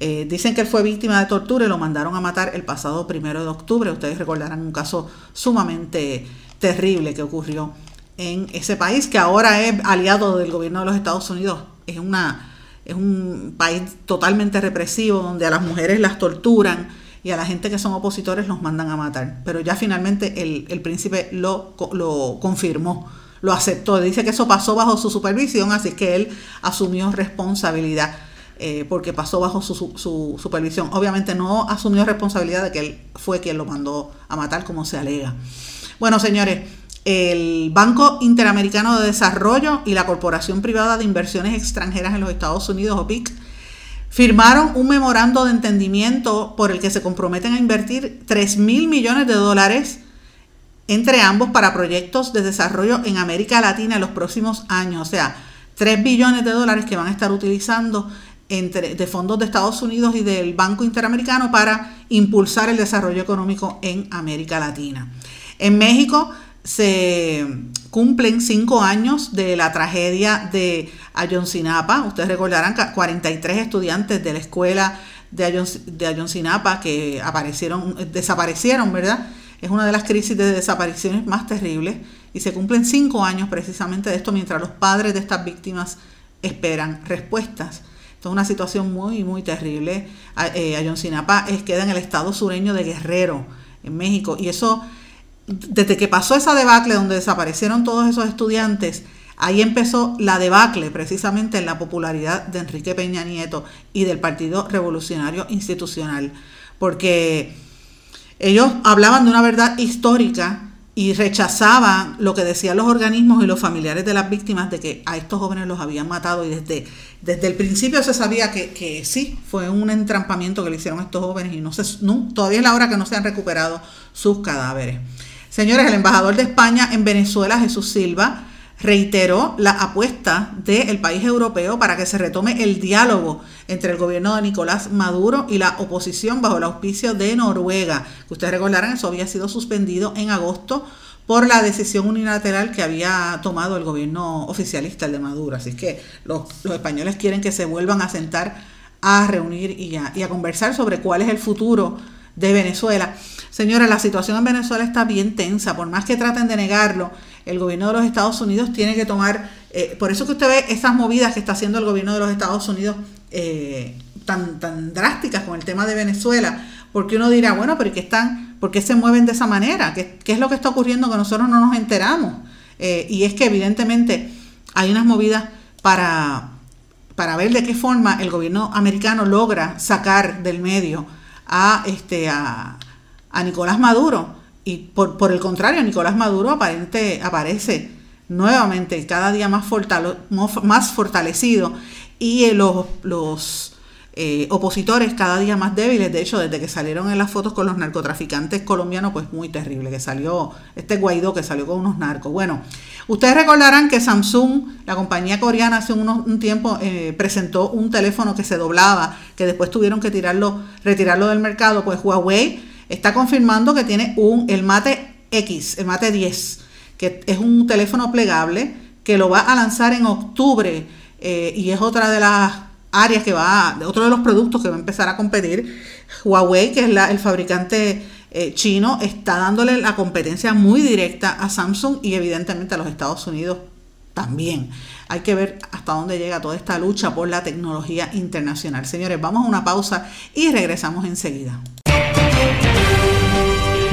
eh, dicen que él fue víctima de tortura y lo mandaron a matar el pasado primero de octubre. Ustedes recordarán un caso sumamente terrible que ocurrió en ese país, que ahora es aliado del gobierno de los Estados Unidos. Es, una, es un país totalmente represivo, donde a las mujeres las torturan y a la gente que son opositores los mandan a matar. Pero ya finalmente el, príncipe lo, lo confirmó, lo aceptó. Dice que eso pasó bajo su supervisión, así que él asumió responsabilidad. Eh, porque pasó bajo su, su, supervisión. Obviamente no asumió responsabilidad de que él fue quien lo mandó a matar, como se alega. Bueno, señores, el Banco Interamericano de Desarrollo y la Corporación Privada de Inversiones Extranjeras en los Estados Unidos, OPIC, firmaron un memorando de entendimiento por el que se comprometen a invertir 3 mil millones de dólares entre ambos para proyectos de desarrollo en América Latina en los próximos años. O sea, 3 billones de dólares que van a estar utilizando entre, de fondos de Estados Unidos y del Banco Interamericano para impulsar el desarrollo económico en América Latina. En México se cumplen cinco años de la tragedia de Ayoncinapa. Ustedes recordarán que 43 estudiantes de la escuela de, Ayoncinapa que aparecieron, desaparecieron, ¿verdad? Es una de las crisis de desapariciones más terribles y se cumplen cinco años precisamente de esto mientras los padres de estas víctimas esperan respuestas. Esto es una situación muy, muy terrible. Eh, Ayoncinapa es, queda en el estado sureño de Guerrero, en México. Y eso, desde que pasó esa debacle donde desaparecieron todos esos estudiantes, ahí empezó la debacle precisamente en la popularidad de Enrique Peña Nieto y del Partido Revolucionario Institucional. Porque ellos hablaban de una verdad histórica y rechazaban lo que decían los organismos y los familiares de las víctimas de que a estos jóvenes los habían matado y desde, desde el principio se sabía que, que sí, fue un entrampamiento que le hicieron a estos jóvenes y no se, no, todavía es la hora que no se han recuperado sus cadáveres. Señores, el embajador de España en Venezuela, Jesús Silva, reiteró la apuesta del país europeo para que se retome el diálogo entre el gobierno de Nicolás Maduro y la oposición bajo el auspicio de Noruega. Ustedes recordarán, eso había sido suspendido en agosto por la decisión unilateral que había tomado el gobierno oficialista, el de Maduro. Así que los, españoles quieren que se vuelvan a sentar a reunir y a conversar sobre cuál es el futuro de Venezuela. Señora, la situación en Venezuela está bien tensa, por más que traten de negarlo, el gobierno de los Estados Unidos tiene que tomar, eh, por eso que usted ve esas movidas que está haciendo el gobierno de los Estados Unidos eh, tan, tan drásticas con el tema de Venezuela, porque uno dirá, bueno, pero ¿qué están, ¿por qué se mueven de esa manera? ¿Qué, es lo que está ocurriendo que nosotros no nos enteramos? Eh, y es que evidentemente hay unas movidas para, para ver de qué forma el gobierno americano logra sacar del medio a, este, a, a Nicolás Maduro. Y por, por el contrario, Nicolás Maduro aparente, aparece nuevamente cada día más, más fortalecido y eh, los, los eh, opositores cada día más débiles. De hecho, desde que salieron en las fotos con los narcotraficantes colombianos, pues muy terrible, que salió este Guaidó que salió con unos narcos. Bueno, ustedes recordarán que Samsung, la compañía coreana, hace unos, un tiempo eh, presentó un teléfono que se doblaba, que después tuvieron que tirarlo, retirarlo del mercado. Pues Huawei está confirmando que tiene un, el Mate X, el Mate 10, que es un teléfono plegable que lo va a lanzar en octubre eh, y es otra de las áreas que va, otro de los productos que va a empezar a competir. Huawei, que es el fabricante eh, chino, está dándole la competencia muy directa a Samsung y evidentemente a los Estados Unidos también. Hay que ver hasta dónde llega toda esta lucha por la tecnología internacional. Señores, vamos a una pausa y regresamos enseguida.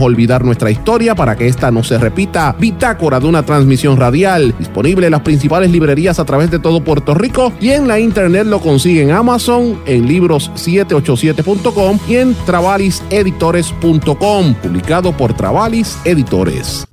olvidar nuestra historia para que esta no se repita. Bitácora de una transmisión radial, disponible en las principales librerías a través de todo Puerto Rico y en la internet lo consigue en Amazon, en libros787.com y en travaliseditores.com, publicado por Travalis Editores.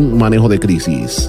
manejo de crisis.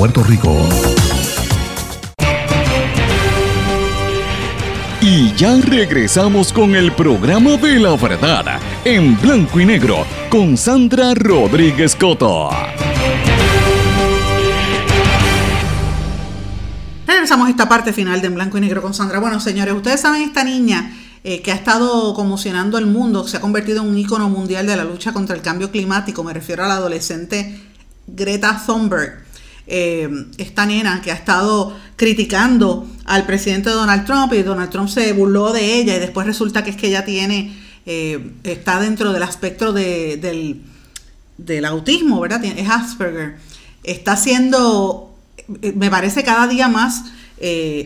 Puerto Rico. Y ya regresamos con el programa de la verdad en blanco y negro con Sandra Rodríguez Coto. Regresamos a esta parte final de En Blanco y Negro con Sandra. Bueno, señores, ustedes saben esta niña eh, que ha estado conmocionando el mundo, se ha convertido en un ícono mundial de la lucha contra el cambio climático. Me refiero a la adolescente Greta Thunberg. Eh, esta nena que ha estado criticando al presidente Donald Trump y Donald Trump se burló de ella y después resulta que es que ella tiene, eh, está dentro del aspecto del, del, autismo, ¿verdad? Es Asperger. Está siendo, eh, me parece cada día más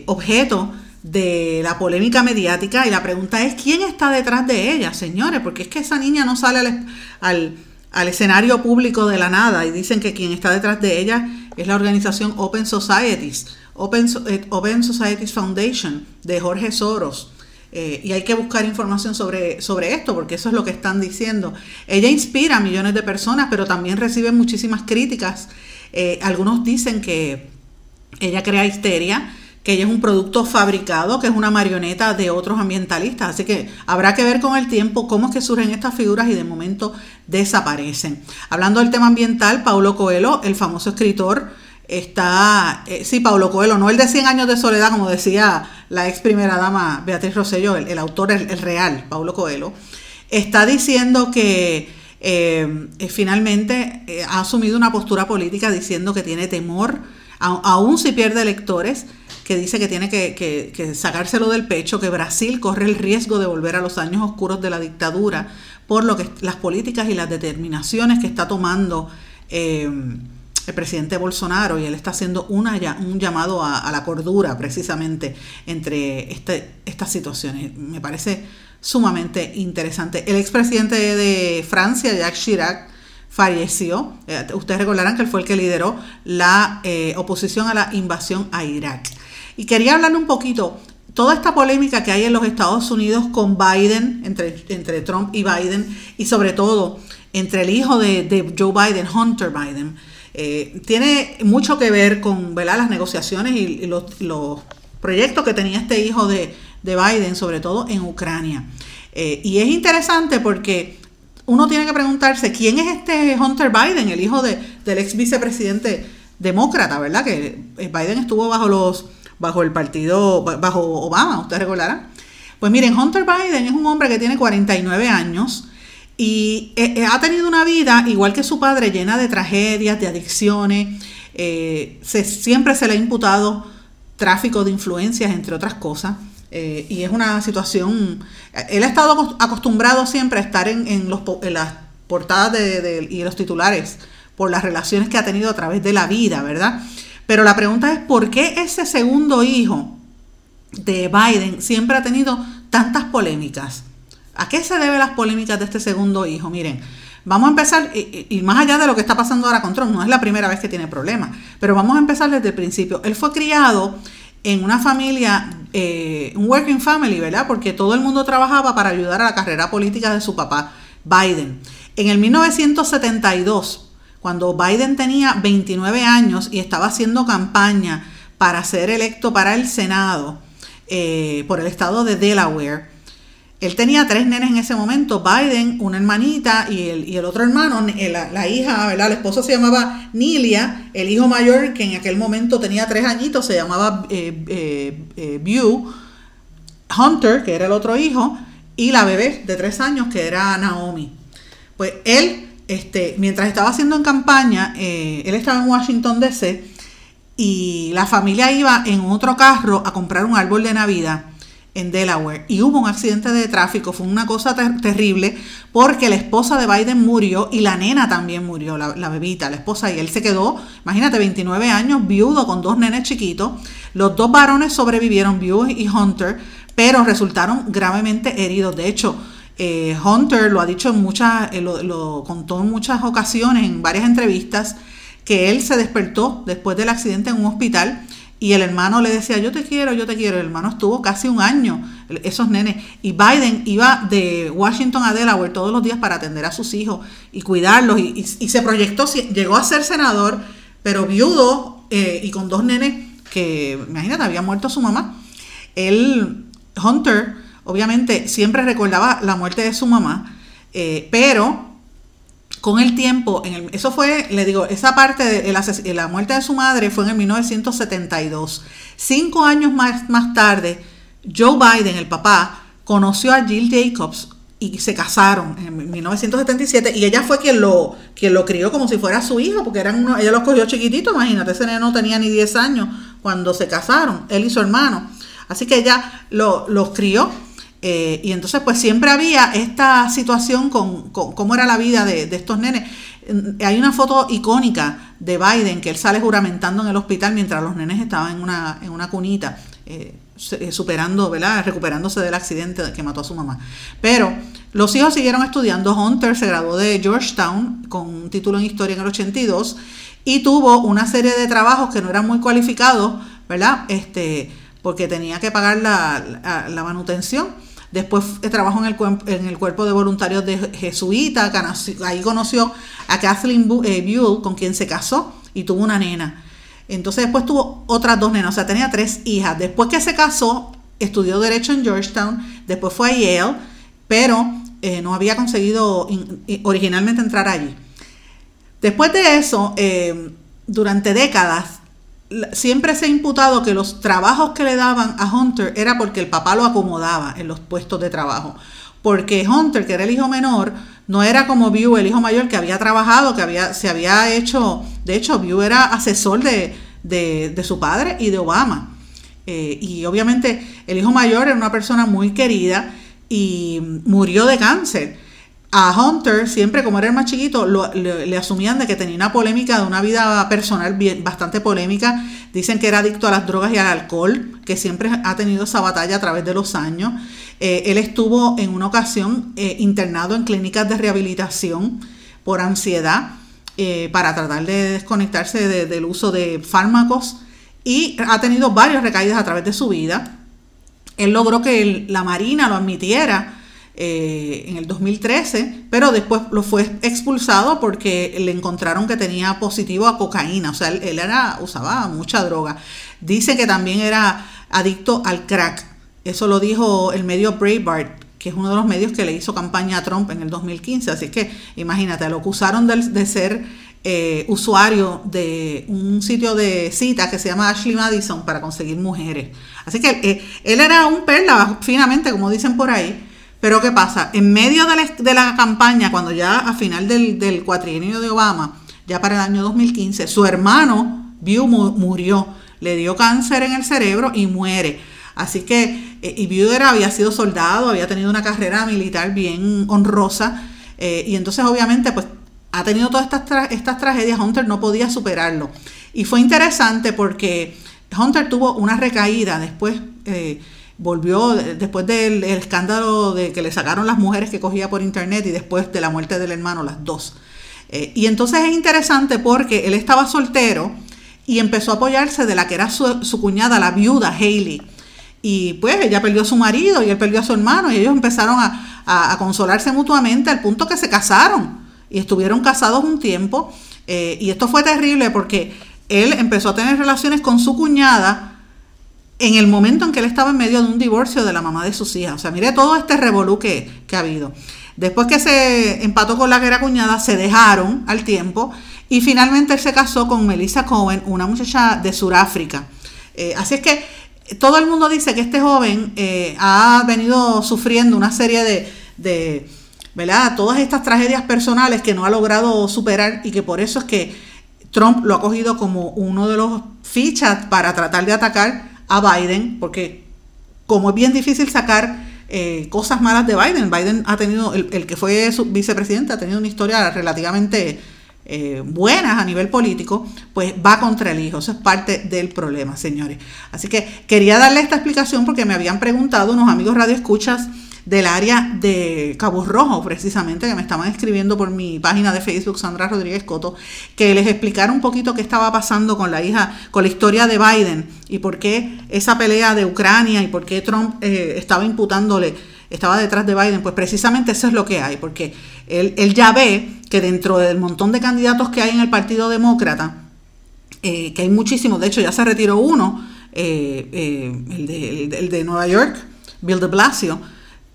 objeto de la polémica mediática y la pregunta es, ¿quién está detrás de ella, señores? Porque es que esa niña no sale al al escenario público de la nada y dicen que quien está detrás de ella es la organización Open Societies, Open, eh, Open Societies Foundation de Jorge Soros. eh, y hay que buscar información sobre, sobre esto, porque eso es lo que están diciendo. Ella inspira a millones de personas, pero también recibe muchísimas críticas. Eh, algunos dicen que ella crea histeria, que ella es un producto fabricado, que es una marioneta de otros ambientalistas. Así que habrá que ver con el tiempo cómo es que surgen estas figuras y de momento desaparecen. Hablando del tema ambiental, Paulo Coelho, el famoso escritor, está, eh, sí, Paulo Coelho, no el de 100 años de soledad, como decía la ex primera dama Beatriz Rosselló, el, autor, el, real, Paulo Coelho, está diciendo que eh, eh, finalmente ha asumido una postura política diciendo que tiene temor, aún si pierde electores, que dice que tiene que, que, sacárselo del pecho, que Brasil corre el riesgo de volver a los años oscuros de la dictadura por lo que las políticas y las determinaciones que está tomando el presidente Bolsonaro y él está haciendo un llamado a, la cordura precisamente entre este, estas situaciones. Me parece sumamente interesante. El expresidente de Francia, Jacques Chirac, falleció. Eh, ustedes recordarán que él fue el que lideró la eh, oposición a la invasión a Irak. Y quería hablarle un poquito, toda esta polémica que hay en los Estados Unidos con Biden, entre, entre Trump y Biden, y sobre todo entre el hijo de, de Joe Biden, Hunter Biden. Eh, tiene mucho que ver con las negociaciones y, los, proyectos que tenía este hijo de, Biden, sobre todo en Ucrania. Eh, y es interesante porque uno tiene que preguntarse quién es este Hunter Biden, el hijo de, del ex vicepresidente demócrata, ¿verdad? Que eh, Biden estuvo bajo los bajo el partido, bajo Obama, ustedes recordarán. Pues miren, Hunter Biden es un hombre que tiene 49 años, y eh, eh, ha tenido una vida, igual que su padre, llena de tragedias, de adicciones. Eh, siempre se le ha imputado tráfico de influencias, entre otras cosas. y es una situación... Él ha estado acostumbrado siempre a estar en, los, las portadas de, y los titulares por las relaciones que ha tenido a través de la vida, ¿verdad? Pero la pregunta es, ¿por qué ese segundo hijo de Biden siempre ha tenido tantas polémicas? ¿A qué se deben las polémicas de este segundo hijo? Miren, vamos a empezar, y, más allá de lo que está pasando ahora con Trump, no es la primera vez que tiene problemas, pero vamos a empezar desde el principio. Él fue criado en una familia, eh, un working family, ¿verdad? Porque todo el mundo trabajaba para ayudar a la carrera política de su papá, Biden. En el 1972, cuando Biden tenía 29 años y estaba haciendo campaña para ser electo para el Senado eh, por el estado de Delaware, él tenía tres nenes en ese momento, Biden, una hermanita y el, y el otro hermano, eh, la, hija, ¿verdad? La esposa se llamaba Nilia, el hijo mayor, que en aquel momento tenía tres añitos, se llamaba eh, eh Hunter, que era el otro hijo, y la bebé de tres años, que era Naomi. Pues él, este, mientras estaba haciendo en campaña, él estaba en Washington, D.C., y la familia iba en otro carro a comprar un árbol de Navidad en Delaware y hubo un accidente de tráfico, fue una cosa terrible porque la esposa de Biden murió y la nena también murió, la, bebita, la esposa, y él se quedó, imagínate, 29 años, viudo con dos nenes chiquitos, los dos varones sobrevivieron, Bew y Hunter, pero resultaron gravemente heridos, de hecho, eh, Hunter lo ha dicho en muchas, eh, lo, contó en muchas ocasiones, en varias entrevistas, que él se despertó después del accidente en un hospital y el hermano le decía, yo te quiero, yo te quiero. El hermano estuvo casi un año, esos nenes. Y Biden iba de Washington a Delaware todos los días para atender a sus hijos y cuidarlos. Y, se proyectó, llegó a ser senador, pero viudo eh, y con dos nenes que, imagínate, había muerto su mamá. Él, Hunter, obviamente, siempre recordaba la muerte de su mamá, eh, pero con el tiempo, eso fue, le digo, esa parte de la muerte de su madre fue en el 1972. Cinco años más, más tarde, Joe Biden, el papá, conoció a Jill Jacobs y se casaron en 1977 y ella fue quien lo, quien lo crió como si fuera su hijo, porque eran uno, ella los cogió chiquitito, imagínate, ese no tenía ni 10 años cuando se casaron, él y su hermano. Así que ella lo, los crió eh, y entonces pues siempre había esta situación con, cómo era la vida de, estos nenes. Hay una foto icónica de Biden que él sale juramentando en el hospital mientras los nenes estaban en una, en una cunita, eh, eh, superando, ¿verdad? recuperándose del accidente que mató a su mamá. Pero los hijos siguieron estudiando. Hunter se graduó de Georgetown con un título en historia en el 82 y tuvo una serie de trabajos que no eran muy cualificados, ¿verdad? Este, porque tenía que pagar la, la manutención. Después trabajó en el, cuerpo de voluntarios de jesuita, ahí conoció a Kathleen eh, Buell, con quien se casó y tuvo una nena. Entonces después tuvo otras dos nenas, o sea, tenía tres hijas. Después que se casó, estudió Derecho en Georgetown, después fue a Yale, pero eh, no había conseguido originalmente entrar allí. Después de eso, eh, durante décadas, siempre se ha imputado que los trabajos que le daban a Hunter era porque el papá lo acomodaba en los puestos de trabajo. Porque Hunter, que era el hijo menor, no era como View, el hijo mayor, que había trabajado, que había, se había hecho, de hecho, View era asesor de, de, su padre y de Obama. Eh, y obviamente el hijo mayor era una persona muy querida y murió de cáncer a Hunter, siempre como era el más chiquito, le, asumían de que tenía una polémica, de una vida personal bastante polémica. Dicen que era adicto a las drogas y al alcohol, que siempre ha tenido esa batalla a través de los años. Eh, él estuvo en una ocasión eh, internado en clínicas de rehabilitación por ansiedad eh, para tratar de desconectarse del uso de fármacos y ha tenido varias recaídas a través de su vida. Él logró que la Marina lo admitiera eh, en el 2013, pero después lo fue expulsado porque le encontraron que tenía positivo a cocaína, o sea, él, era, usaba mucha droga. Dice que también era adicto al crack, eso lo dijo el medio Breitbart, que es uno de los medios que le hizo campaña a Trump en el 2015, así que imagínate, lo acusaron de, ser eh, usuario de un sitio de cita que se llama Ashley Madison para conseguir mujeres. Así que eh, él era un perla, finamente, como dicen por ahí, pero ¿qué pasa? En medio de la, campaña, cuando ya a final del, cuatrienio de Obama, ya para el año 2015, su hermano View murió, le dio cáncer en el cerebro y muere. Así que, eh, y View había sido soldado, había tenido una carrera militar bien honrosa, eh, y entonces obviamente pues ha tenido todas estas, estas tragedias, Hunter no podía superarlo. Y fue interesante porque Hunter tuvo una recaída después. Eh, volvió después del escándalo de que le sacaron las mujeres que cogía por internet y después de la muerte del hermano, las dos. Eh, y entonces es interesante porque él estaba soltero y empezó a apoyarse de la que era su, cuñada, la viuda Hailey. Y pues ella perdió a su marido y él perdió a su hermano y ellos empezaron a, consolarse mutuamente al punto que se casaron y estuvieron casados un tiempo. Eh, y esto fue terrible porque él empezó a tener relaciones con su cuñada en el momento en que él estaba en medio de un divorcio de la mamá de sus hijas. O sea, mire todo este revolú que, ha habido. Después que se empató con la guerra cuñada, se dejaron al tiempo y finalmente él se casó con Melissa Cohen, una muchacha de Sudáfrica. Eh, así es que todo el mundo dice que este joven eh, ha venido sufriendo una serie de, ¿verdad? Todas estas tragedias personales que no ha logrado superar y que por eso es que Trump lo ha cogido como uno de los fichas para tratar de atacar a Biden, porque como es bien difícil sacar eh, cosas malas de Biden, Biden ha tenido, el, que fue su vicepresidente, ha tenido una historia relativamente eh, buena a nivel político, pues va contra el hijo. Eso es parte del problema, señores. Así que quería darle esta explicación porque me habían preguntado unos amigos radioescuchas del área de Cabo Rojo, precisamente, que me estaban escribiendo por mi página de Facebook, Sandra Rodríguez Coto, que les explicara un poquito qué estaba pasando con la hija, con la historia de Biden y por qué esa pelea de Ucrania y por qué Trump eh, estaba imputándole, estaba detrás de Biden. Pues precisamente eso es lo que hay, porque él, ya ve que dentro del montón de candidatos que hay en el Partido Demócrata, eh, que hay muchísimos, de hecho ya se retiró uno, eh, el, de, el de Nueva York, Bill de Blasio,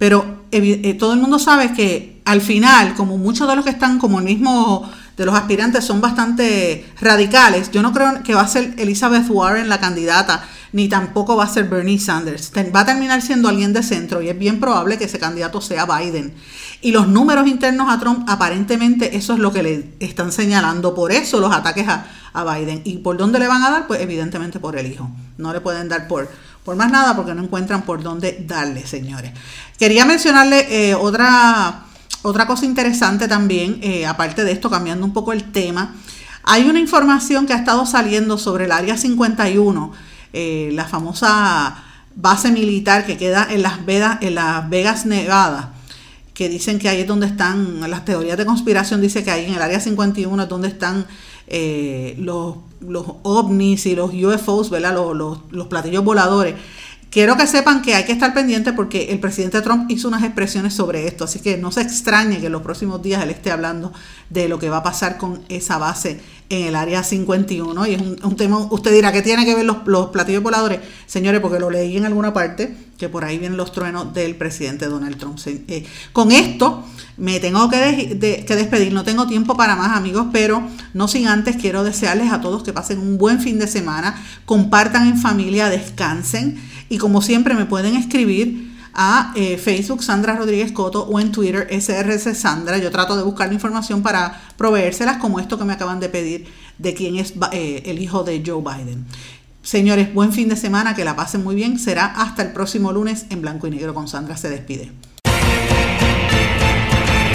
pero eh, todo el mundo sabe que al final, como muchos de los que están como el mismo de los aspirantes son bastante radicales, yo no creo que va a ser Elizabeth Warren la candidata, ni tampoco va a ser Bernie Sanders. Va a terminar siendo alguien de centro y es bien probable que ese candidato sea Biden. Y los números internos a Trump, aparentemente eso es lo que le están señalando. Por eso los ataques a, a Biden. ¿Y por dónde le van a dar? Pues evidentemente por el hijo. No le pueden dar por por más nada porque no encuentran por dónde darle, señores. Quería mencionarle eh, otra, otra cosa interesante también, eh, aparte de esto, cambiando un poco el tema. Hay una información que ha estado saliendo sobre el Área 51, eh, la famosa base militar que queda en Las, Vegas, en que dicen que ahí es donde están, las teorías de conspiración dice que ahí en el Área 51 es donde están los los ovnis y los UFOs, ¿verdad? Los, los, platillos voladores. Quiero que sepan que hay que estar pendiente porque el presidente Trump hizo unas expresiones sobre esto, así que no se extrañe que en los próximos días él esté hablando de lo que va a pasar con esa base en el área 51. Y es un, tema, usted dirá, que tiene que ver los, los, platillos voladores? Señores, porque lo leí en alguna parte, que por ahí vienen los truenos del presidente Donald Trump. Eh, con esto me tengo que, despedir, no tengo tiempo para más amigos, pero no sin antes quiero desearles a todos que pasen un buen fin de semana, compartan en familia, descansen y como siempre me pueden escribir a eh, Facebook Sandra Rodríguez Coto o en Twitter SRC Sandra. Yo trato de buscar la información para proveérselas como esto que me acaban de pedir de quién es eh, el hijo de Joe Biden. Señores, buen fin de semana, que la pasen muy bien. Será hasta el próximo lunes en blanco y negro con Sandra. Se despide.